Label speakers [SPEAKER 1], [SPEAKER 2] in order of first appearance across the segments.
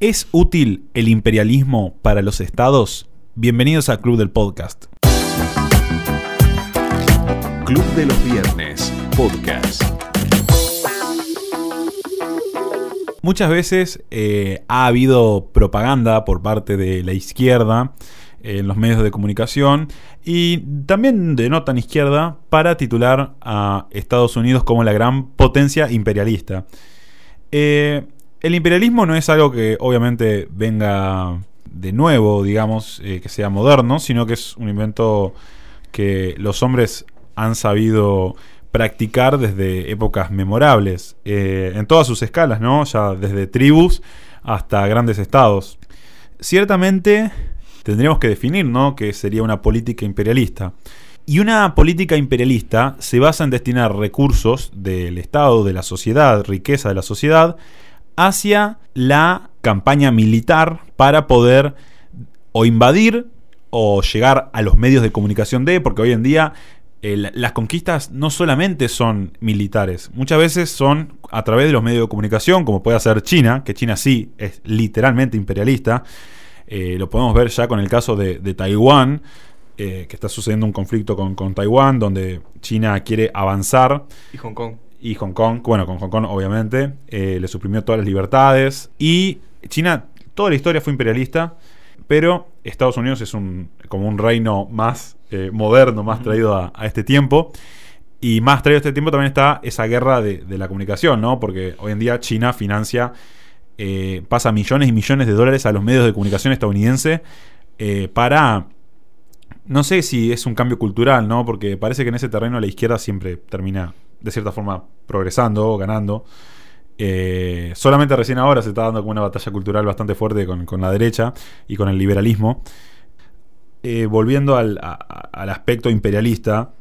[SPEAKER 1] ¿Es útil el imperialismo para los estados? Bienvenidos al Club del Podcast.
[SPEAKER 2] Club de los Viernes, podcast.
[SPEAKER 1] Muchas veces eh, ha habido propaganda por parte de la izquierda en los medios de comunicación y también de no tan izquierda para titular a Estados Unidos como la gran potencia imperialista. Eh, el imperialismo no es algo que obviamente venga de nuevo, digamos, eh, que sea moderno, sino que es un invento que los hombres han sabido practicar desde épocas memorables, eh, en todas sus escalas, ¿no? Ya desde tribus hasta grandes estados. Ciertamente tendríamos que definir, ¿no? Que sería una política imperialista. Y una política imperialista se basa en destinar recursos del Estado, de la sociedad, riqueza de la sociedad, hacia la campaña militar para poder o invadir o llegar a los medios de comunicación de, porque hoy en día eh, las conquistas no solamente son militares, muchas veces son a través de los medios de comunicación, como puede hacer China, que China sí es literalmente imperialista. Eh, lo podemos ver ya con el caso de, Taiwán, eh, que está sucediendo un conflicto con, Taiwán, donde China quiere avanzar.
[SPEAKER 3] Y Hong Kong.
[SPEAKER 1] Y Hong Kong, bueno, con Hong Kong obviamente, le suprimió todas las libertades. Y China, toda la historia fue imperialista, pero Estados Unidos es un, como un reino más eh, moderno, más traído a, este tiempo. Y más traído a este tiempo también está esa guerra de, la comunicación, ¿no? Porque hoy en día China financia, eh, pasa millones y millones de dólares a los medios de comunicación estadounidense eh, para... No sé si es un cambio cultural, ¿no? Porque parece que en ese terreno la izquierda siempre termina, de cierta forma, progresando o ganando. solamente recién ahora se está dando como una batalla cultural bastante fuerte con, con la derecha y con el liberalismo. Eh, volviendo al, aspecto imperialista,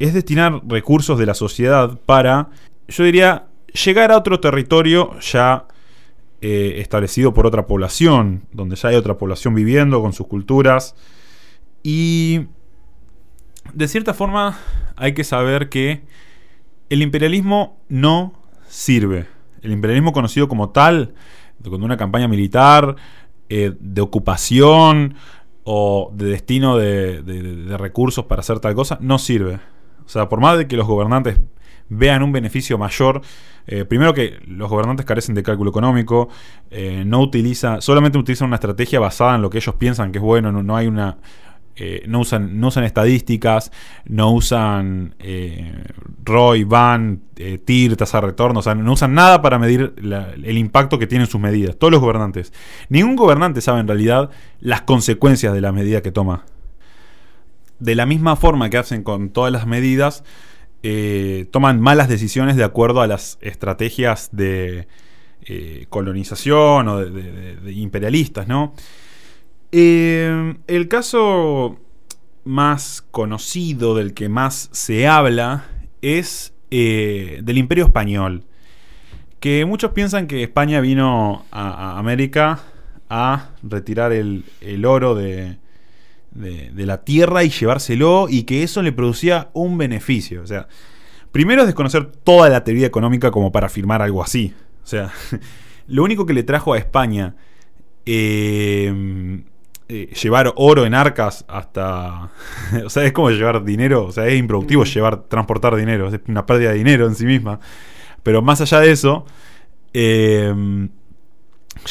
[SPEAKER 1] es destinar recursos de la sociedad para, yo diría, llegar a otro territorio ya eh, establecido por otra población, donde ya hay otra población viviendo con sus culturas. Y de cierta forma hay que saber que el imperialismo no sirve. El imperialismo conocido como tal, con una campaña militar, eh, de ocupación, o de destino de, recursos para hacer tal cosa, no sirve. O sea, por más de que los gobernantes vean un beneficio mayor, eh, primero que los gobernantes carecen de cálculo económico, eh, no utiliza, solamente utilizan una estrategia basada en lo que ellos piensan que es bueno, no hay una, eh, no, usan, no usan estadísticas, no usan eh, ROI, VAN, eh, TIR, tasa de retorno, o sea, no usan nada para medir el impacto que tienen sus medidas. Todos los gobernantes. Ningún gobernante sabe en realidad las consecuencias de la medida que toma. De la misma forma que hacen con todas las medidas, toman malas decisiones de acuerdo a las estrategias de colonización o de imperialistas, ¿no? Eh, el caso más conocido, del que más se habla, es eh, del Imperio Español. Que muchos piensan que España vino a, América a retirar el, oro de, la tierra y llevárselo y que eso le producía un beneficio. O sea, primero es desconocer toda la teoría económica como para afirmar algo así. O sea, lo único que le trajo a España eh, eh, llevar oro en arcas hasta. o sea, es como llevar dinero. O sea, es improductivo llevar, transportar dinero. Es una pérdida de dinero en sí misma. Pero más allá de eso, em,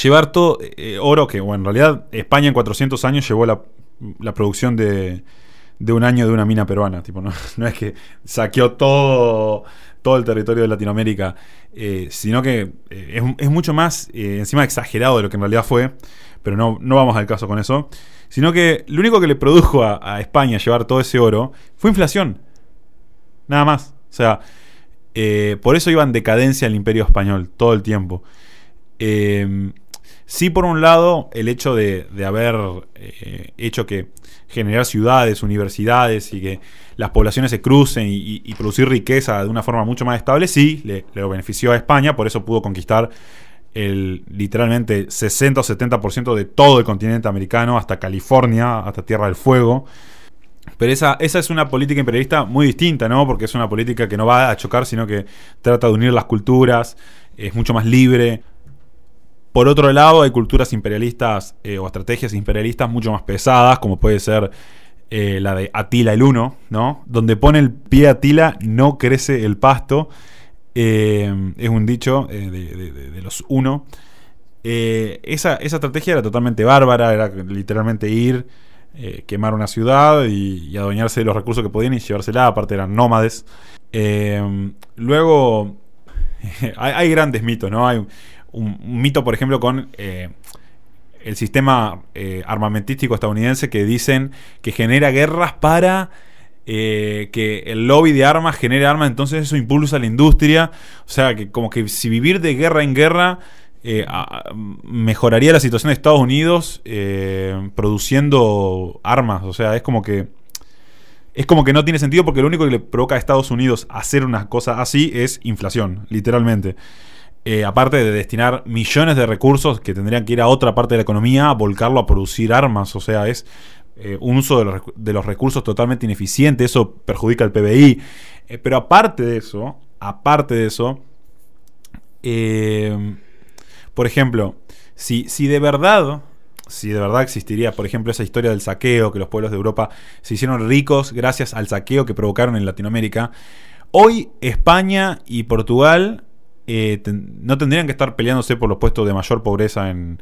[SPEAKER 1] llevar todo eh, oro, que bueno, en realidad España en 400 años llevó la, producción de, de, un año de una mina peruana. Tipo, no, no es que saqueó todo, todo el territorio de Latinoamérica, eh, sino que es, es, mucho más, encima exagerado de lo que en realidad fue pero no, no vamos al caso con eso. Sino que lo único que le produjo a, España llevar todo ese oro fue inflación. Nada más. O sea, eh, por eso iba en decadencia el imperio español todo el tiempo. Eh, sí, por un lado, el hecho de, haber eh, hecho que generar ciudades, universidades y que las poblaciones se crucen y, producir riqueza de una forma mucho más estable, sí, le, le, benefició a España, por eso pudo conquistar el literalmente 60 o 70% de todo el continente americano, hasta California, hasta Tierra del Fuego. Pero esa, esa es una política imperialista muy distinta, ¿no? Porque es una política que no va a chocar, sino que trata de unir las culturas, es mucho más libre. Por otro lado, hay culturas imperialistas eh, o estrategias imperialistas mucho más pesadas, como puede ser eh, la de Atila el Uno, ¿no? Donde pone el pie Atila no crece el pasto. Eh, es un dicho de, de, los Uno. esa, esa estrategia era totalmente bárbara, era literalmente ir, quemar una ciudad y, adueñarse de los recursos que podían y llevársela, aparte eran nómades. luego, hay, grandes mitos, ¿no? Hay, un, mito, por ejemplo, con eh, el sistema eh, armamentístico estadounidense que dicen que genera guerras para eh, que el lobby de armas genere armas, entonces eso impulsa la industria. O sea, que como que si vivir de guerra en guerra mejoraría la situación de Estados Unidos produciendo armas. O sea, es como que... Es como que no tiene sentido porque lo único que le provoca a Estados Unidos hacer una cosa así es inflación, literalmente. Eh, aparte de destinar millones de recursos que tendrían que ir a otra parte de la economía, a volcarlo a producir armas. O sea, es eh, un uso de los, recursos totalmente ineficiente. Eso perjudica al PBI. Eh, pero aparte de eso, aparte de eso, por ejemplo, si, si de verdad si de verdad existiría, por ejemplo, esa historia del saqueo, que los pueblos de Europa se hicieron ricos gracias al saqueo que provocaron en Latinoamérica, hoy España y Portugal eh, no tendrían que estar peleándose por los puestos de mayor pobreza en,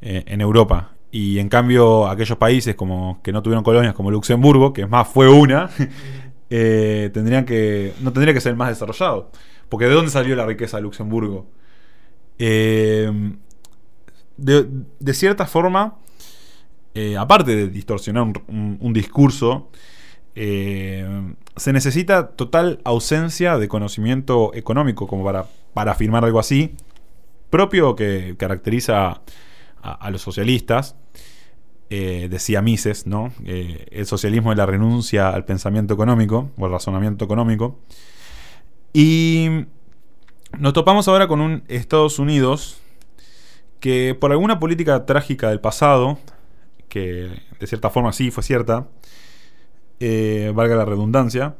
[SPEAKER 1] eh, Europa. Y en cambio, aquellos países como que no tuvieron colonias, como Luxemburgo, que es más fue una, eh, tendrían que. no tendría que ser más desarrollado. Porque ¿de dónde salió la riqueza de Luxemburgo? de, cierta forma, aparte de distorsionar un discurso, se necesita total ausencia de conocimiento económico como para para afirmar algo así, propio que caracteriza a, los socialistas, eh, decía Mises, ¿no? Eh, el socialismo es la renuncia al pensamiento económico o al razonamiento económico. Y nos topamos ahora con un Estados Unidos que por alguna política trágica del pasado, que de cierta forma sí fue cierta, eh, valga la redundancia,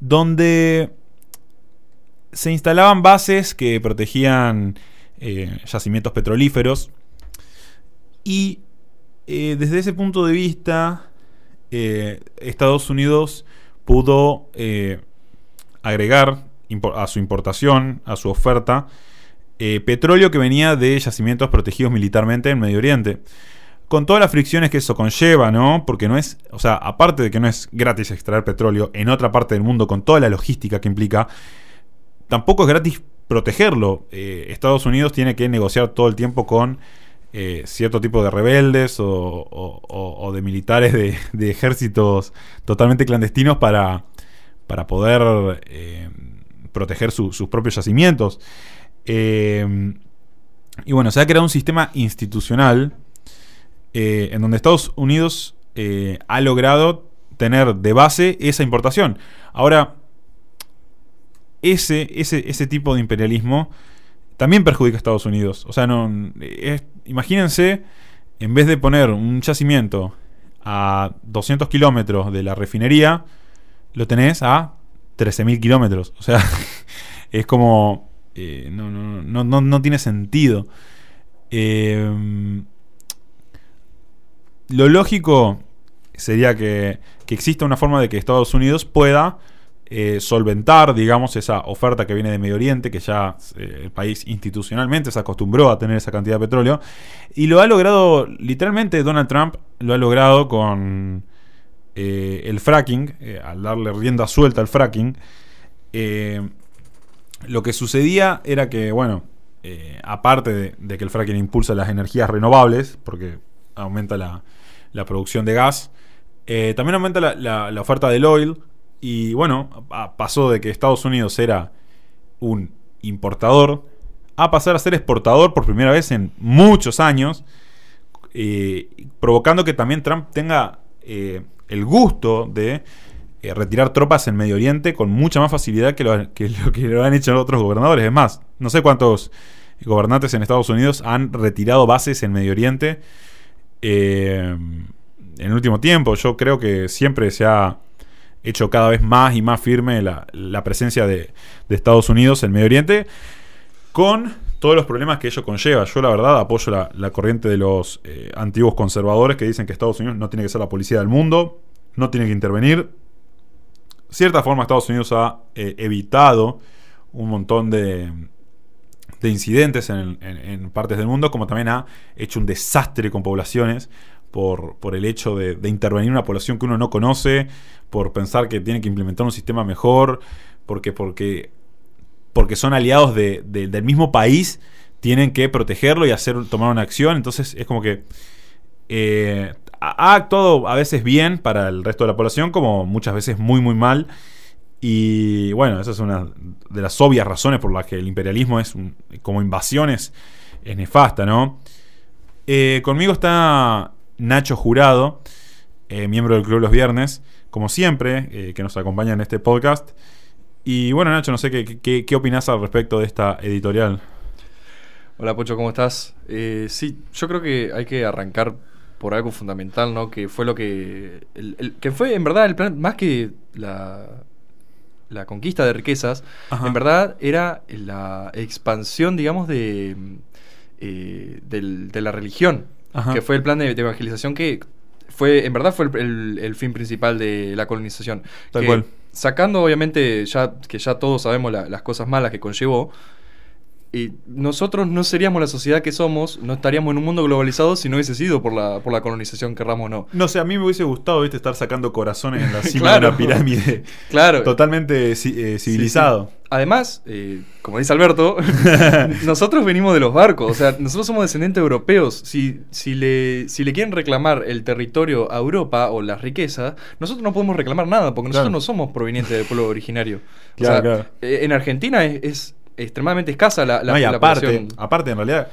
[SPEAKER 1] donde se instalaban bases que protegían yacimientos petrolíferos y eh, desde ese punto de vista eh, Estados Unidos pudo agregar a su importación, a su oferta, petróleo que venía de yacimientos protegidos militarmente en Medio Oriente. Con todas las fricciones que eso conlleva, ¿no? Porque no es, o sea, aparte de que no es gratis extraer petróleo en otra parte del mundo, con toda la logística que implica, tampoco es gratis protegerlo. Eh, Estados Unidos tiene que negociar todo el tiempo con eh, cierto tipo de rebeldes o, de militares de, ejércitos totalmente clandestinos para, para poder eh, proteger sus propios yacimientos. y bueno, se ha creado un sistema institucional en donde Estados Unidos ha logrado tener de base esa importación. Ahora, ese, ese, ese tipo de imperialismo también perjudica a Estados Unidos. O sea, no, imagínense, en vez de poner un yacimiento a 200 kilómetros de la refinería, lo tenés a 13.000 kilómetros. O sea, es como... Eh, no, no, no, no, tiene sentido. Eh, lo lógico sería que, que exista una forma de que Estados Unidos pueda eh, solventar, digamos, esa oferta que viene de Medio Oriente, que ya eh, el país institucionalmente se acostumbró a tener esa cantidad de petróleo. Y lo ha logrado, literalmente, Donald Trump lo ha logrado con eh, el fracking, al darle rienda suelta al fracking. lo que sucedía era que, bueno, aparte de, que el fracking impulsa las energías renovables, porque aumenta la, producción de gas, también aumenta la, la oferta del oil, y bueno, pasó de que Estados Unidos era un importador a pasar a ser exportador por primera vez en muchos años, eh, provocando que también Trump tenga eh, el gusto de eh, retirar tropas en Medio Oriente con mucha más facilidad que lo, que lo, han hecho otros gobernadores. Es más, no sé cuántos gobernantes en Estados Unidos han retirado bases en Medio Oriente en el último tiempo. Yo creo que siempre se ha hecho cada vez más y más firme la, presencia de, Estados Unidos en Medio Oriente, con todos los problemas que ello conlleva. Yo, la verdad, apoyo la, la corriente de los eh, antiguos conservadores que dicen que Estados Unidos no tiene que ser la policía del mundo, no tiene que intervenir. Cierta forma, Estados Unidos ha eh, evitado un montón de, de incidentes en, en- en partes del mundo, como también ha hecho un desastre con poblaciones por, por el hecho de, intervenir en una población que uno no conoce, por pensar que tiene que implementar un sistema mejor, porque, porque, porque son aliados de- de- del mismo país, tienen que protegerlo y hacer tomar una acción. Entonces es como que eh, ha actuado a veces bien para el resto de la población, como muchas veces muy, muy mal. Y bueno, esa es una de las obvias razones por las que el imperialismo es como invasiones es nefasta, ¿no? Eh, conmigo está Nacho Jurado, eh, miembro del Club Los Viernes, como siempre, eh, que nos acompaña en este podcast. Y bueno, Nacho, no sé qué, qué, qué opinás al respecto de esta editorial.
[SPEAKER 3] Hola Pocho, ¿cómo estás? Eh, sí, yo creo que hay que arrancar por algo fundamental, ¿no? Que fue lo que... el- el- que fue en verdad el plan, más que la, la conquista de riquezas,
[SPEAKER 1] Ajá.
[SPEAKER 3] en verdad era la expansión, digamos, de, eh, del- de la religión,
[SPEAKER 1] Ajá.
[SPEAKER 3] que fue el plan de, de evangelización que fue, en verdad fue el, el- el fin principal de la colonización.
[SPEAKER 1] Tal
[SPEAKER 3] Que,
[SPEAKER 1] cual.
[SPEAKER 3] Sacando, obviamente, ya que ya todos sabemos la- las cosas malas que conllevó, y nosotros no seríamos la sociedad que somos, no estaríamos en un mundo globalizado si no hubiese sido por la, por la colonización, querramos o no.
[SPEAKER 1] No sé, a mí me hubiese gustado ¿viste, estar sacando corazones en la cima
[SPEAKER 3] Claro.
[SPEAKER 1] de una pirámide.
[SPEAKER 3] Claro.
[SPEAKER 1] Totalmente eh, civilizado.
[SPEAKER 3] sí. Además, eh, como dice Alberto, nosotros venimos de los barcos, o sea, nosotros somos descendientes europeos. Si, si, le, si le quieren reclamar el territorio a Europa o las riquezas, nosotros no podemos reclamar nada, porque nosotros
[SPEAKER 1] Claro.
[SPEAKER 3] no somos provenientes del pueblo originario. O
[SPEAKER 1] Claro,
[SPEAKER 3] sea, eh, en Argentina es, es extremadamente escasa la, la,
[SPEAKER 1] No, y
[SPEAKER 3] la
[SPEAKER 1] aparte,
[SPEAKER 3] población.
[SPEAKER 1] aparte, en realidad,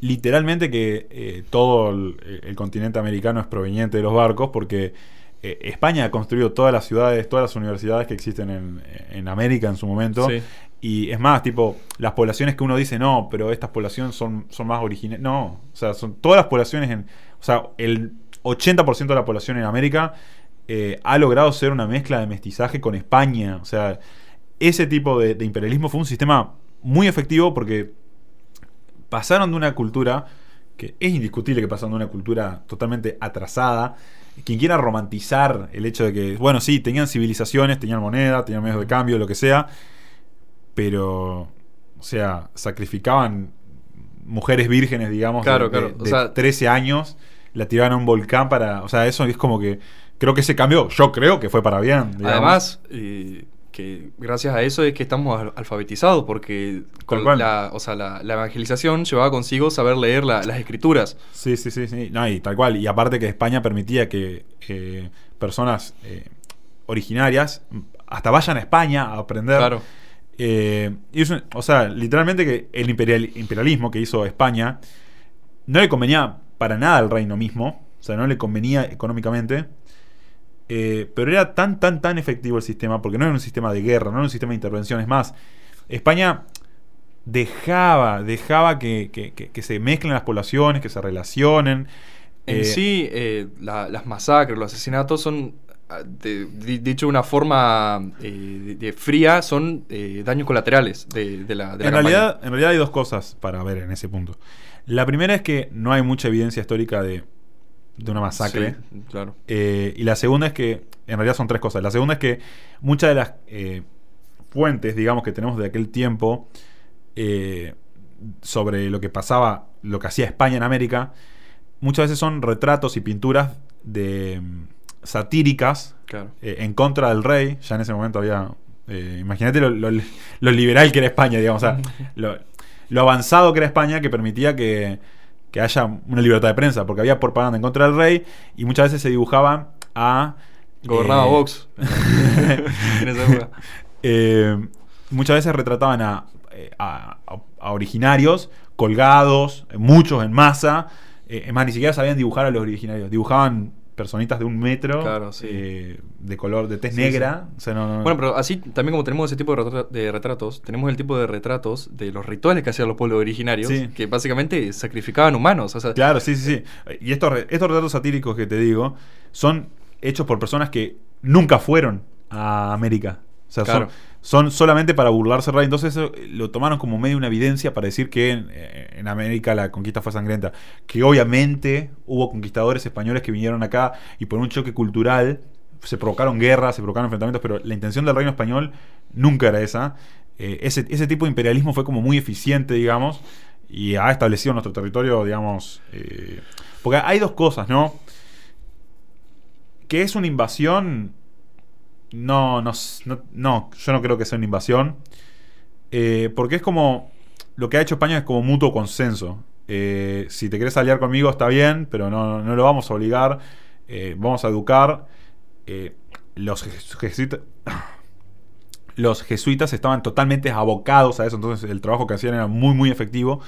[SPEAKER 1] literalmente que eh, todo el, el continente americano es proveniente de los barcos porque eh, España ha construido todas las ciudades, todas las universidades que existen en, en América en su momento.
[SPEAKER 3] Sí.
[SPEAKER 1] Y es más, tipo, las poblaciones que uno dice, no, pero estas poblaciones son, son más originales. No, o sea, son todas las poblaciones en. O sea, el 80% de la población en América eh, ha logrado ser una mezcla de mestizaje con España. O sea, ese tipo de, de imperialismo fue un sistema muy efectivo porque pasaron de una cultura que es indiscutible que pasaron de una cultura totalmente atrasada. Quien quiera romantizar el hecho de que, bueno, sí, tenían civilizaciones, tenían moneda, tenían medios de cambio, lo que sea, pero, o sea, sacrificaban mujeres vírgenes, digamos,
[SPEAKER 3] Claro,
[SPEAKER 1] de,
[SPEAKER 3] claro,
[SPEAKER 1] de-
[SPEAKER 3] o
[SPEAKER 1] de
[SPEAKER 3] sea-
[SPEAKER 1] 13 años, la tiraban a un volcán para, o sea, eso es como que, creo que se cambió, yo creo que fue para bien. digamos.
[SPEAKER 3] Además, que gracias a eso es que estamos al- alfabetizados, porque con la, o sea, la, la evangelización llevaba consigo saber leer la- las escrituras.
[SPEAKER 1] Sí, sí, sí, sí. No, y tal cual. Y aparte que España permitía que eh, personas eh, originarias hasta vayan a España a aprender.
[SPEAKER 3] Claro.
[SPEAKER 1] Eh, y o sea, literalmente que el imperial- imperialismo que hizo España no le convenía para nada al reino mismo. O sea, no le convenía económicamente. Eh, pero era tan, tan, tan efectivo el sistema, porque no era un sistema de guerra, no era un sistema de intervención. Es más, España dejaba, dejaba que, que- que- que se mezclen las poblaciones, que se relacionen.
[SPEAKER 3] En
[SPEAKER 1] Eh,
[SPEAKER 3] sí, eh, la- las masacres, los asesinatos son, ah, de- di- dicho de una forma eh, de, de fría, son daños colaterales de, de la, de la
[SPEAKER 1] en,
[SPEAKER 3] campaña.
[SPEAKER 1] realidad, en realidad hay dos cosas para ver en ese punto. La primera es que no hay mucha evidencia histórica de, de una masacre.
[SPEAKER 3] Sí, claro.
[SPEAKER 1] Eh, y la segunda es que, en realidad son tres cosas. La segunda es que muchas de las eh, fuentes, digamos, que tenemos de aquel tiempo eh, sobre lo que pasaba, lo que hacía España en América, muchas veces son retratos y pinturas de mm, satíricas
[SPEAKER 3] Claro.
[SPEAKER 1] eh, en contra del rey. Ya en ese momento había. eh, imagínate lo, lo- lo liberal que era España, digamos. O sea, lo, lo avanzado que era España que permitía que, que haya una libertad de prensa, porque había propaganda en contra del rey y muchas veces se dibujaban a.
[SPEAKER 3] Gobernaba
[SPEAKER 1] eh,
[SPEAKER 3] Vox en esa época.
[SPEAKER 1] eh, muchas veces retrataban a, eh, a- a- a originarios colgados, muchos en masa. Eh, es más, ni siquiera sabían dibujar a los originarios. Dibujaban personitas de un metro,
[SPEAKER 3] Claro, sí.
[SPEAKER 1] eh, de color, de tez
[SPEAKER 3] Sí,
[SPEAKER 1] negra. O sea, no- no-
[SPEAKER 3] Bueno, pero así también como tenemos ese tipo de, retra- de retratos, tenemos el tipo de retratos de los rituales que hacían los pueblos originarios, que básicamente sacrificaban humanos. O sea,
[SPEAKER 1] Claro, sí, sí, sí. Y estos, re- estos retratos satíricos que te digo son hechos por personas que nunca fueron a América. O sea,
[SPEAKER 3] Claro.
[SPEAKER 1] son son solamente para burlarse del rey. Entonces eso lo tomaron como medio una evidencia para decir que en, en América la conquista fue sangrienta. Que obviamente hubo conquistadores españoles que vinieron acá y por un choque cultural se provocaron guerras, se provocaron enfrentamientos, pero la intención del reino español nunca era esa. Eh, ese, ese tipo de imperialismo fue como muy eficiente, digamos, y ha establecido nuestro territorio, digamos... eh, porque hay dos cosas, ¿no? Que es una invasión... No, no, no, no, yo no creo que sea una invasión. Eh, porque es como... Lo que ha hecho España es como mutuo consenso. Eh, si te querés aliar conmigo está bien, pero no, no lo vamos a obligar. Eh, vamos a educar. Los jes- jesuitas... Los jesuitas estaban totalmente abocados a eso, entonces el trabajo que hacían era muy, muy efectivo.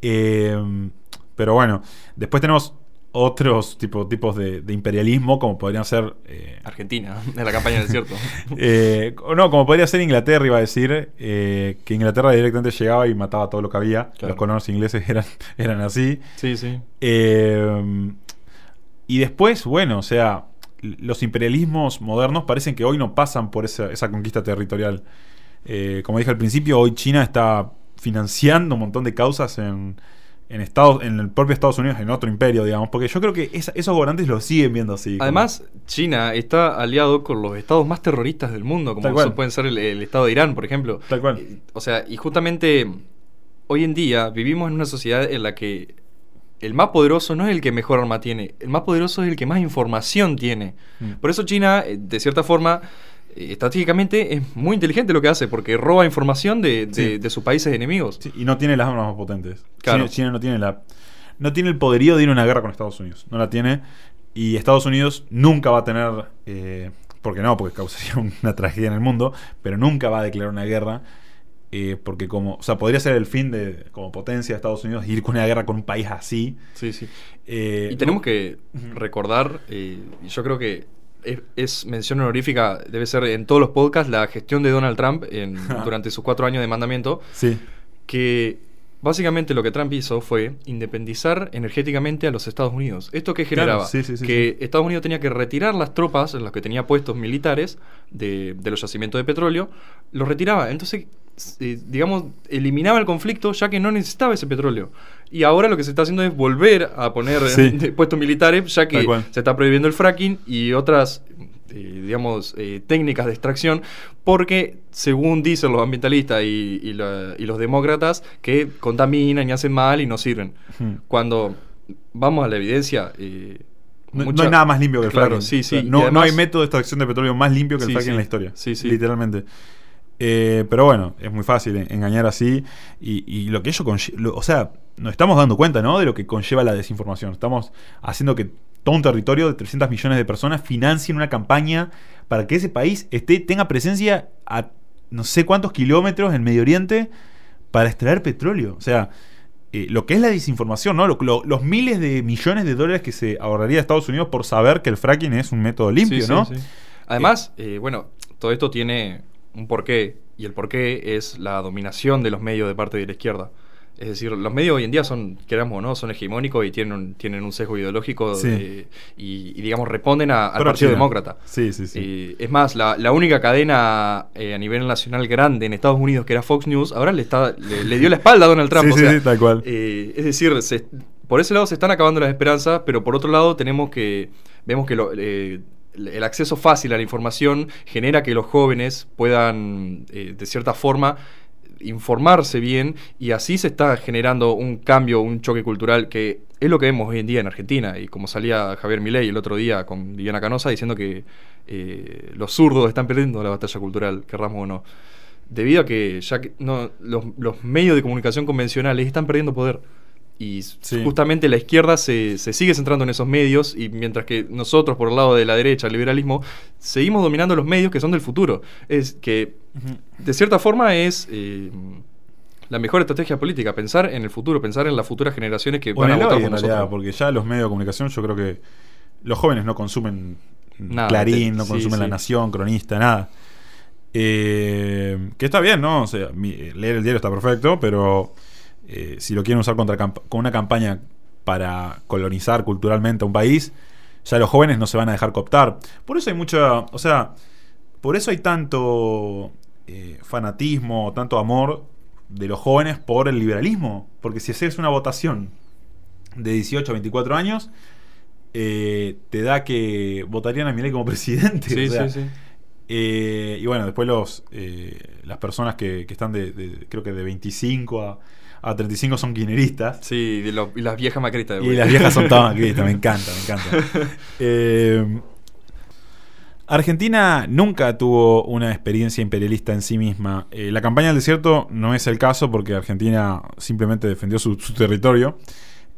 [SPEAKER 1] Pero bueno, después tenemos otros tipo, tipos de, de imperialismo, como podrían ser. eh,
[SPEAKER 3] Argentina, en la campaña del desierto.
[SPEAKER 1] eh, no, como podría ser Inglaterra, iba a decir, eh, que Inglaterra directamente llegaba y mataba todo lo que había.
[SPEAKER 3] Claro.
[SPEAKER 1] Los colonos ingleses eran, eran así.
[SPEAKER 3] sí, sí.
[SPEAKER 1] Eh, y después, bueno, o sea, los imperialismos modernos parecen que hoy no pasan por esa, esa conquista territorial. Como dije al principio, hoy China está financiando un montón de causas en, en, Estados, en el propio Estados Unidos, en otro imperio, digamos, porque yo creo que esa- esos gobernantes lo siguen viendo así. como-
[SPEAKER 3] Además, China está aliado con los estados más terroristas del mundo, como eso pueden ser el, el estado de Irán, por ejemplo.
[SPEAKER 1] Tal cual.
[SPEAKER 3] Eh, O sea, y justamente hoy en día vivimos en una sociedad en la que el más poderoso no es el que mejor arma tiene, el más poderoso es el que más información tiene.
[SPEAKER 1] Mm.
[SPEAKER 3] Por eso China, eh, de cierta forma, estratégicamente es muy inteligente lo que hace, porque roba información de, de-
[SPEAKER 1] Sí.
[SPEAKER 3] de sus países enemigos.
[SPEAKER 1] Sí, y no tiene las armas más potentes.
[SPEAKER 3] Claro.
[SPEAKER 1] China, China no tiene la no tiene el poderío de ir a una guerra con Estados Unidos. No la tiene. Y Estados Unidos nunca va a tener. eh, porque no, porque causaría una tragedia en el mundo. Pero nunca va a declarar una guerra. eh, porque como. O sea, podría ser el fin de. como potencia de Estados Unidos ir con una guerra con un país así.
[SPEAKER 3] Sí, sí.
[SPEAKER 1] eh,
[SPEAKER 3] Y tenemos que recordar, eh, yo creo que es, es mención honorífica, debe ser en todos los podcasts, la gestión de Donald Trump en- durante sus cuatro años de mandamiento,
[SPEAKER 1] Sí.
[SPEAKER 3] que básicamente lo que Trump hizo fue independizar energéticamente a los Estados Unidos. ¿Esto qué
[SPEAKER 1] Claro,
[SPEAKER 3] generaba?
[SPEAKER 1] sí, sí, sí,
[SPEAKER 3] que Estados Unidos tenía que retirar las tropas en las que tenía puestos militares de, de los yacimientos de petróleo, los retiraba. Entonces, eh, digamos, eliminaba el conflicto ya que no necesitaba ese petróleo. Y ahora lo que se está haciendo es volver a poner eh,
[SPEAKER 1] Sí.
[SPEAKER 3] puestos militares, ya que se está prohibiendo el fracking y otras, eh, digamos, eh, técnicas de extracción, porque según dicen los ambientalistas y, y la- y los demócratas, que contaminan y hacen mal y no sirven.
[SPEAKER 1] Ujú.
[SPEAKER 3] Cuando vamos a la evidencia... eh,
[SPEAKER 1] No, hay nada más limpio que el
[SPEAKER 3] Claro,
[SPEAKER 1] fracking.
[SPEAKER 3] sí,
[SPEAKER 1] O sea,
[SPEAKER 3] sí, y
[SPEAKER 1] no, hay método de extracción de petróleo más limpio que el
[SPEAKER 3] Sí,
[SPEAKER 1] fracking en la historia. Literalmente. Eh, pero bueno, es muy fácil en- engañar así. Y, y lo que ello conlleva. O sea, nos estamos dando cuenta, ¿no? De lo que conlleva la desinformación. Estamos haciendo que todo un territorio de 300 millones de personas financien una campaña para que ese país esté, tenga presencia a no sé cuántos kilómetros en Medio Oriente para extraer petróleo. O sea, eh, lo que es la desinformación, ¿no? Lo- lo- los miles de millones de dólares que se ahorraría Estados Unidos por saber que el fracking es un método limpio,
[SPEAKER 3] Sí, sí,
[SPEAKER 1] ¿no?
[SPEAKER 3] sí. Además, eh, bueno, todo esto tiene un porqué, y el porqué es la dominación de los medios de parte de la izquierda. Es decir, los medios hoy en día son, queramos o no, son hegemónicos y tienen un, tienen un sesgo ideológico
[SPEAKER 1] Sí.
[SPEAKER 3] de- y, y, digamos, responden a- al
[SPEAKER 1] Pro
[SPEAKER 3] Partido
[SPEAKER 1] China.
[SPEAKER 3] Demócrata.
[SPEAKER 1] Sí, sí, sí.
[SPEAKER 3] Eh, es más, la, la única cadena eh, a nivel nacional grande en Estados Unidos, que era Fox News, ahora le, está, le, le dio la espalda a Donald Trump.
[SPEAKER 1] Sí,
[SPEAKER 3] o
[SPEAKER 1] sí,
[SPEAKER 3] sea,
[SPEAKER 1] sí, tal cual.
[SPEAKER 3] eh, es decir, se- por ese lado se están acabando las esperanzas, pero por otro lado tenemos que vemos que lo- eh, el acceso fácil a la información genera que los jóvenes puedan, eh, de cierta forma, informarse bien y así se está generando un cambio, un choque cultural que es lo que vemos hoy en día en Argentina y como salía Javier Milei el otro día con Viviana Canosa diciendo que eh, los zurdos están perdiendo la batalla cultural, querramos o no, debido a que ya que no, los medios de comunicación convencionales están perdiendo poder. Y
[SPEAKER 1] Sí.
[SPEAKER 3] justamente la izquierda se, se sigue centrando en esos medios y mientras que nosotros por el lado de la derecha, el liberalismo, seguimos dominando los medios que son del futuro. Es que de cierta forma es eh, la mejor estrategia política, pensar en el futuro, pensar en las futuras generaciones que van a votar por
[SPEAKER 1] realidad,
[SPEAKER 3] nosotros.
[SPEAKER 1] porque ya los medios de comunicación, yo creo que los jóvenes no consumen
[SPEAKER 3] Nada,
[SPEAKER 1] Clarín,
[SPEAKER 3] te-
[SPEAKER 1] no
[SPEAKER 3] sí,
[SPEAKER 1] consumen La
[SPEAKER 3] sí.
[SPEAKER 1] Nación, Cronista, nada. Eh, que está bien, ¿no? O sea, leer el diario está perfecto, pero eh, si lo quieren usar contra con una campaña para colonizar culturalmente a un país, ya los jóvenes no se van a dejar cooptar. Por eso hay mucha. O sea, por eso hay tanto. eh, fanatismo, tanto amor de los jóvenes por el liberalismo. Porque si haces una votación de 18 a 24 años, eh, te da que votarían a Milei como presidente.
[SPEAKER 3] Sí,
[SPEAKER 1] o sea,
[SPEAKER 3] sí, sí.
[SPEAKER 1] eh, y bueno, después los las personas que, que están de, de- creo que de 25 a, a 35 son kirchneristas.
[SPEAKER 3] Sí, lo- y las viejas macritas. de
[SPEAKER 1] Y las viejas son todas macristas, me encanta, me encanta. Eh, Argentina nunca tuvo una experiencia imperialista en sí misma. Eh, la campaña del desierto no es el caso porque Argentina simplemente defendió su, su territorio.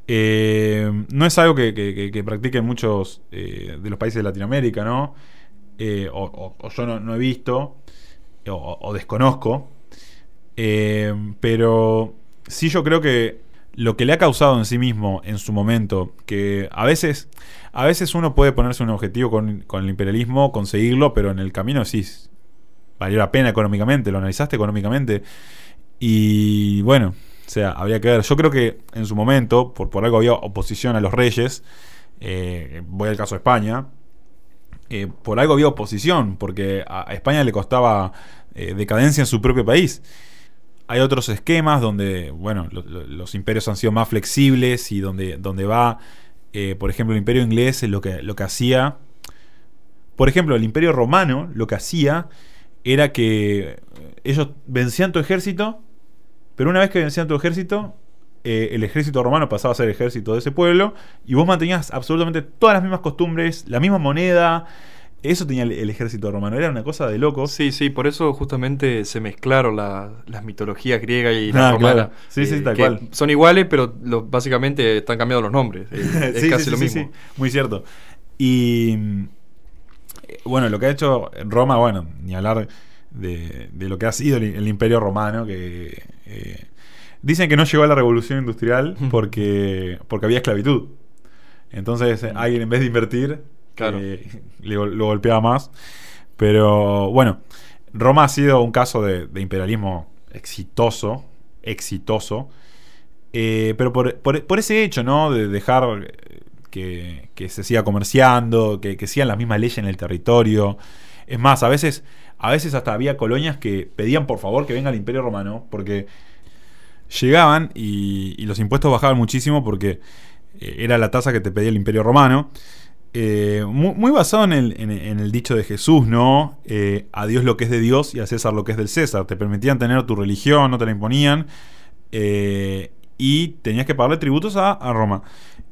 [SPEAKER 1] Eh, no es algo que, que- que- que practiquen muchos eh, de los países de Latinoamérica, ¿no? O, o- o yo no, no he visto o, o desconozco. Pero sí yo creo que lo que le ha causado en sí mismo en su momento, que a veces, a veces uno puede ponerse un objetivo con, con el imperialismo, conseguirlo, pero en el camino sí valió la pena económicamente, lo analizaste económicamente. Y bueno, o sea, habría que ver. Yo creo que en su momento, por, por algo había oposición a los reyes, eh, voy al caso de España, eh, por algo había oposición, porque a, España le costaba eh, decadencia en su propio país. Hay otros esquemas donde, bueno, lo- lo- los imperios han sido más flexibles y donde, donde va, eh, por ejemplo, el imperio inglés lo que, lo que hacía, por ejemplo, el imperio romano lo que hacía era que ellos vencían tu ejército, pero una vez que vencían tu ejército, eh, el ejército romano pasaba a ser el ejército de ese pueblo y vos mantenías absolutamente todas las mismas costumbres, la misma moneda. Eso tenía el, el ejército romano, era una cosa de locos.
[SPEAKER 3] Sí, sí, por eso justamente se mezclaron la- las mitologías griega y la
[SPEAKER 1] Ah,
[SPEAKER 3] romana.
[SPEAKER 1] claro. Sí, sí, tal
[SPEAKER 3] que
[SPEAKER 1] cual.
[SPEAKER 3] Son iguales, pero lo- básicamente están cambiados los nombres. Eh, Es, casi
[SPEAKER 1] sí,
[SPEAKER 3] lo
[SPEAKER 1] sí,
[SPEAKER 3] mismo.
[SPEAKER 1] sí, muy cierto. Y mm, eh, bueno, lo que ha hecho Roma, bueno, ni hablar de, de lo que ha sido el, el imperio romano, que eh, dicen que no llegó a la revolución industrial porque, porque había esclavitud. Entonces eh, alguien en vez de invertir,
[SPEAKER 3] Claro.
[SPEAKER 1] eh, lo golpeaba más. Pero bueno, Roma ha sido un caso de, imperialismo exitoso, exitoso. Eh, pero por, por- por ese hecho, ¿no? De dejar que, se siga comerciando, que, que sigan las mismas leyes en el territorio. Es más, a veces, a veces hasta había colonias que pedían por favor que venga el Imperio Romano, porque llegaban y, y los impuestos bajaban muchísimo porque eh, era la tasa que te pedía el Imperio Romano. Eh, muy, basado en el, dicho de Jesús, ¿no? Eh, a Dios lo que es de Dios y a César lo que es del César. Te permitían tener tu religión, no te la imponían. eh, y tenías que pagarle tributos a, Roma.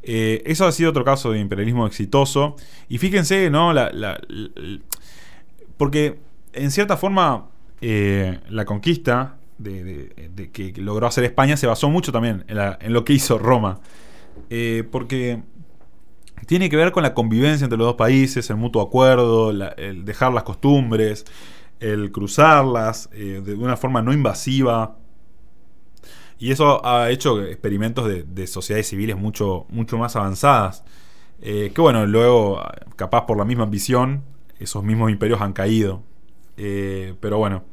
[SPEAKER 1] Eso ha sido otro caso de imperialismo exitoso. Y fíjense, ¿no? Porque en cierta forma la conquista de, que logró hacer España se basó mucho también en, lo que hizo Roma. Porque tiene que ver con la convivencia entre los dos países, el mutuo acuerdo, el dejar las costumbres, el cruzarlas eh, de una forma no invasiva. Y eso ha hecho experimentos de, de sociedades civiles mucho, mucho más avanzadas. Eh, que bueno, luego, capaz por la misma ambición, esos mismos imperios han caído. Eh, pero bueno.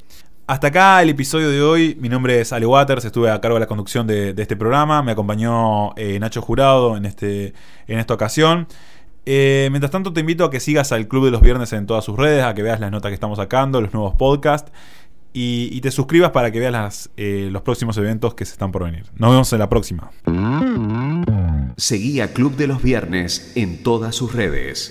[SPEAKER 1] Hasta acá el episodio de hoy. Mi nombre es Ale Waters, estuve a cargo de la conducción de, este programa. Me acompañó eh, Nacho Jurado en, este, en esta ocasión. Eh, mientras tanto, te invito a que sigas al Club de los Viernes en todas sus redes, a que veas las notas que estamos sacando, los nuevos podcasts y, te suscribas para que veas eh, los próximos eventos que se están por venir. Nos vemos en la próxima.
[SPEAKER 2] Seguí a Club de los Viernes en todas sus redes.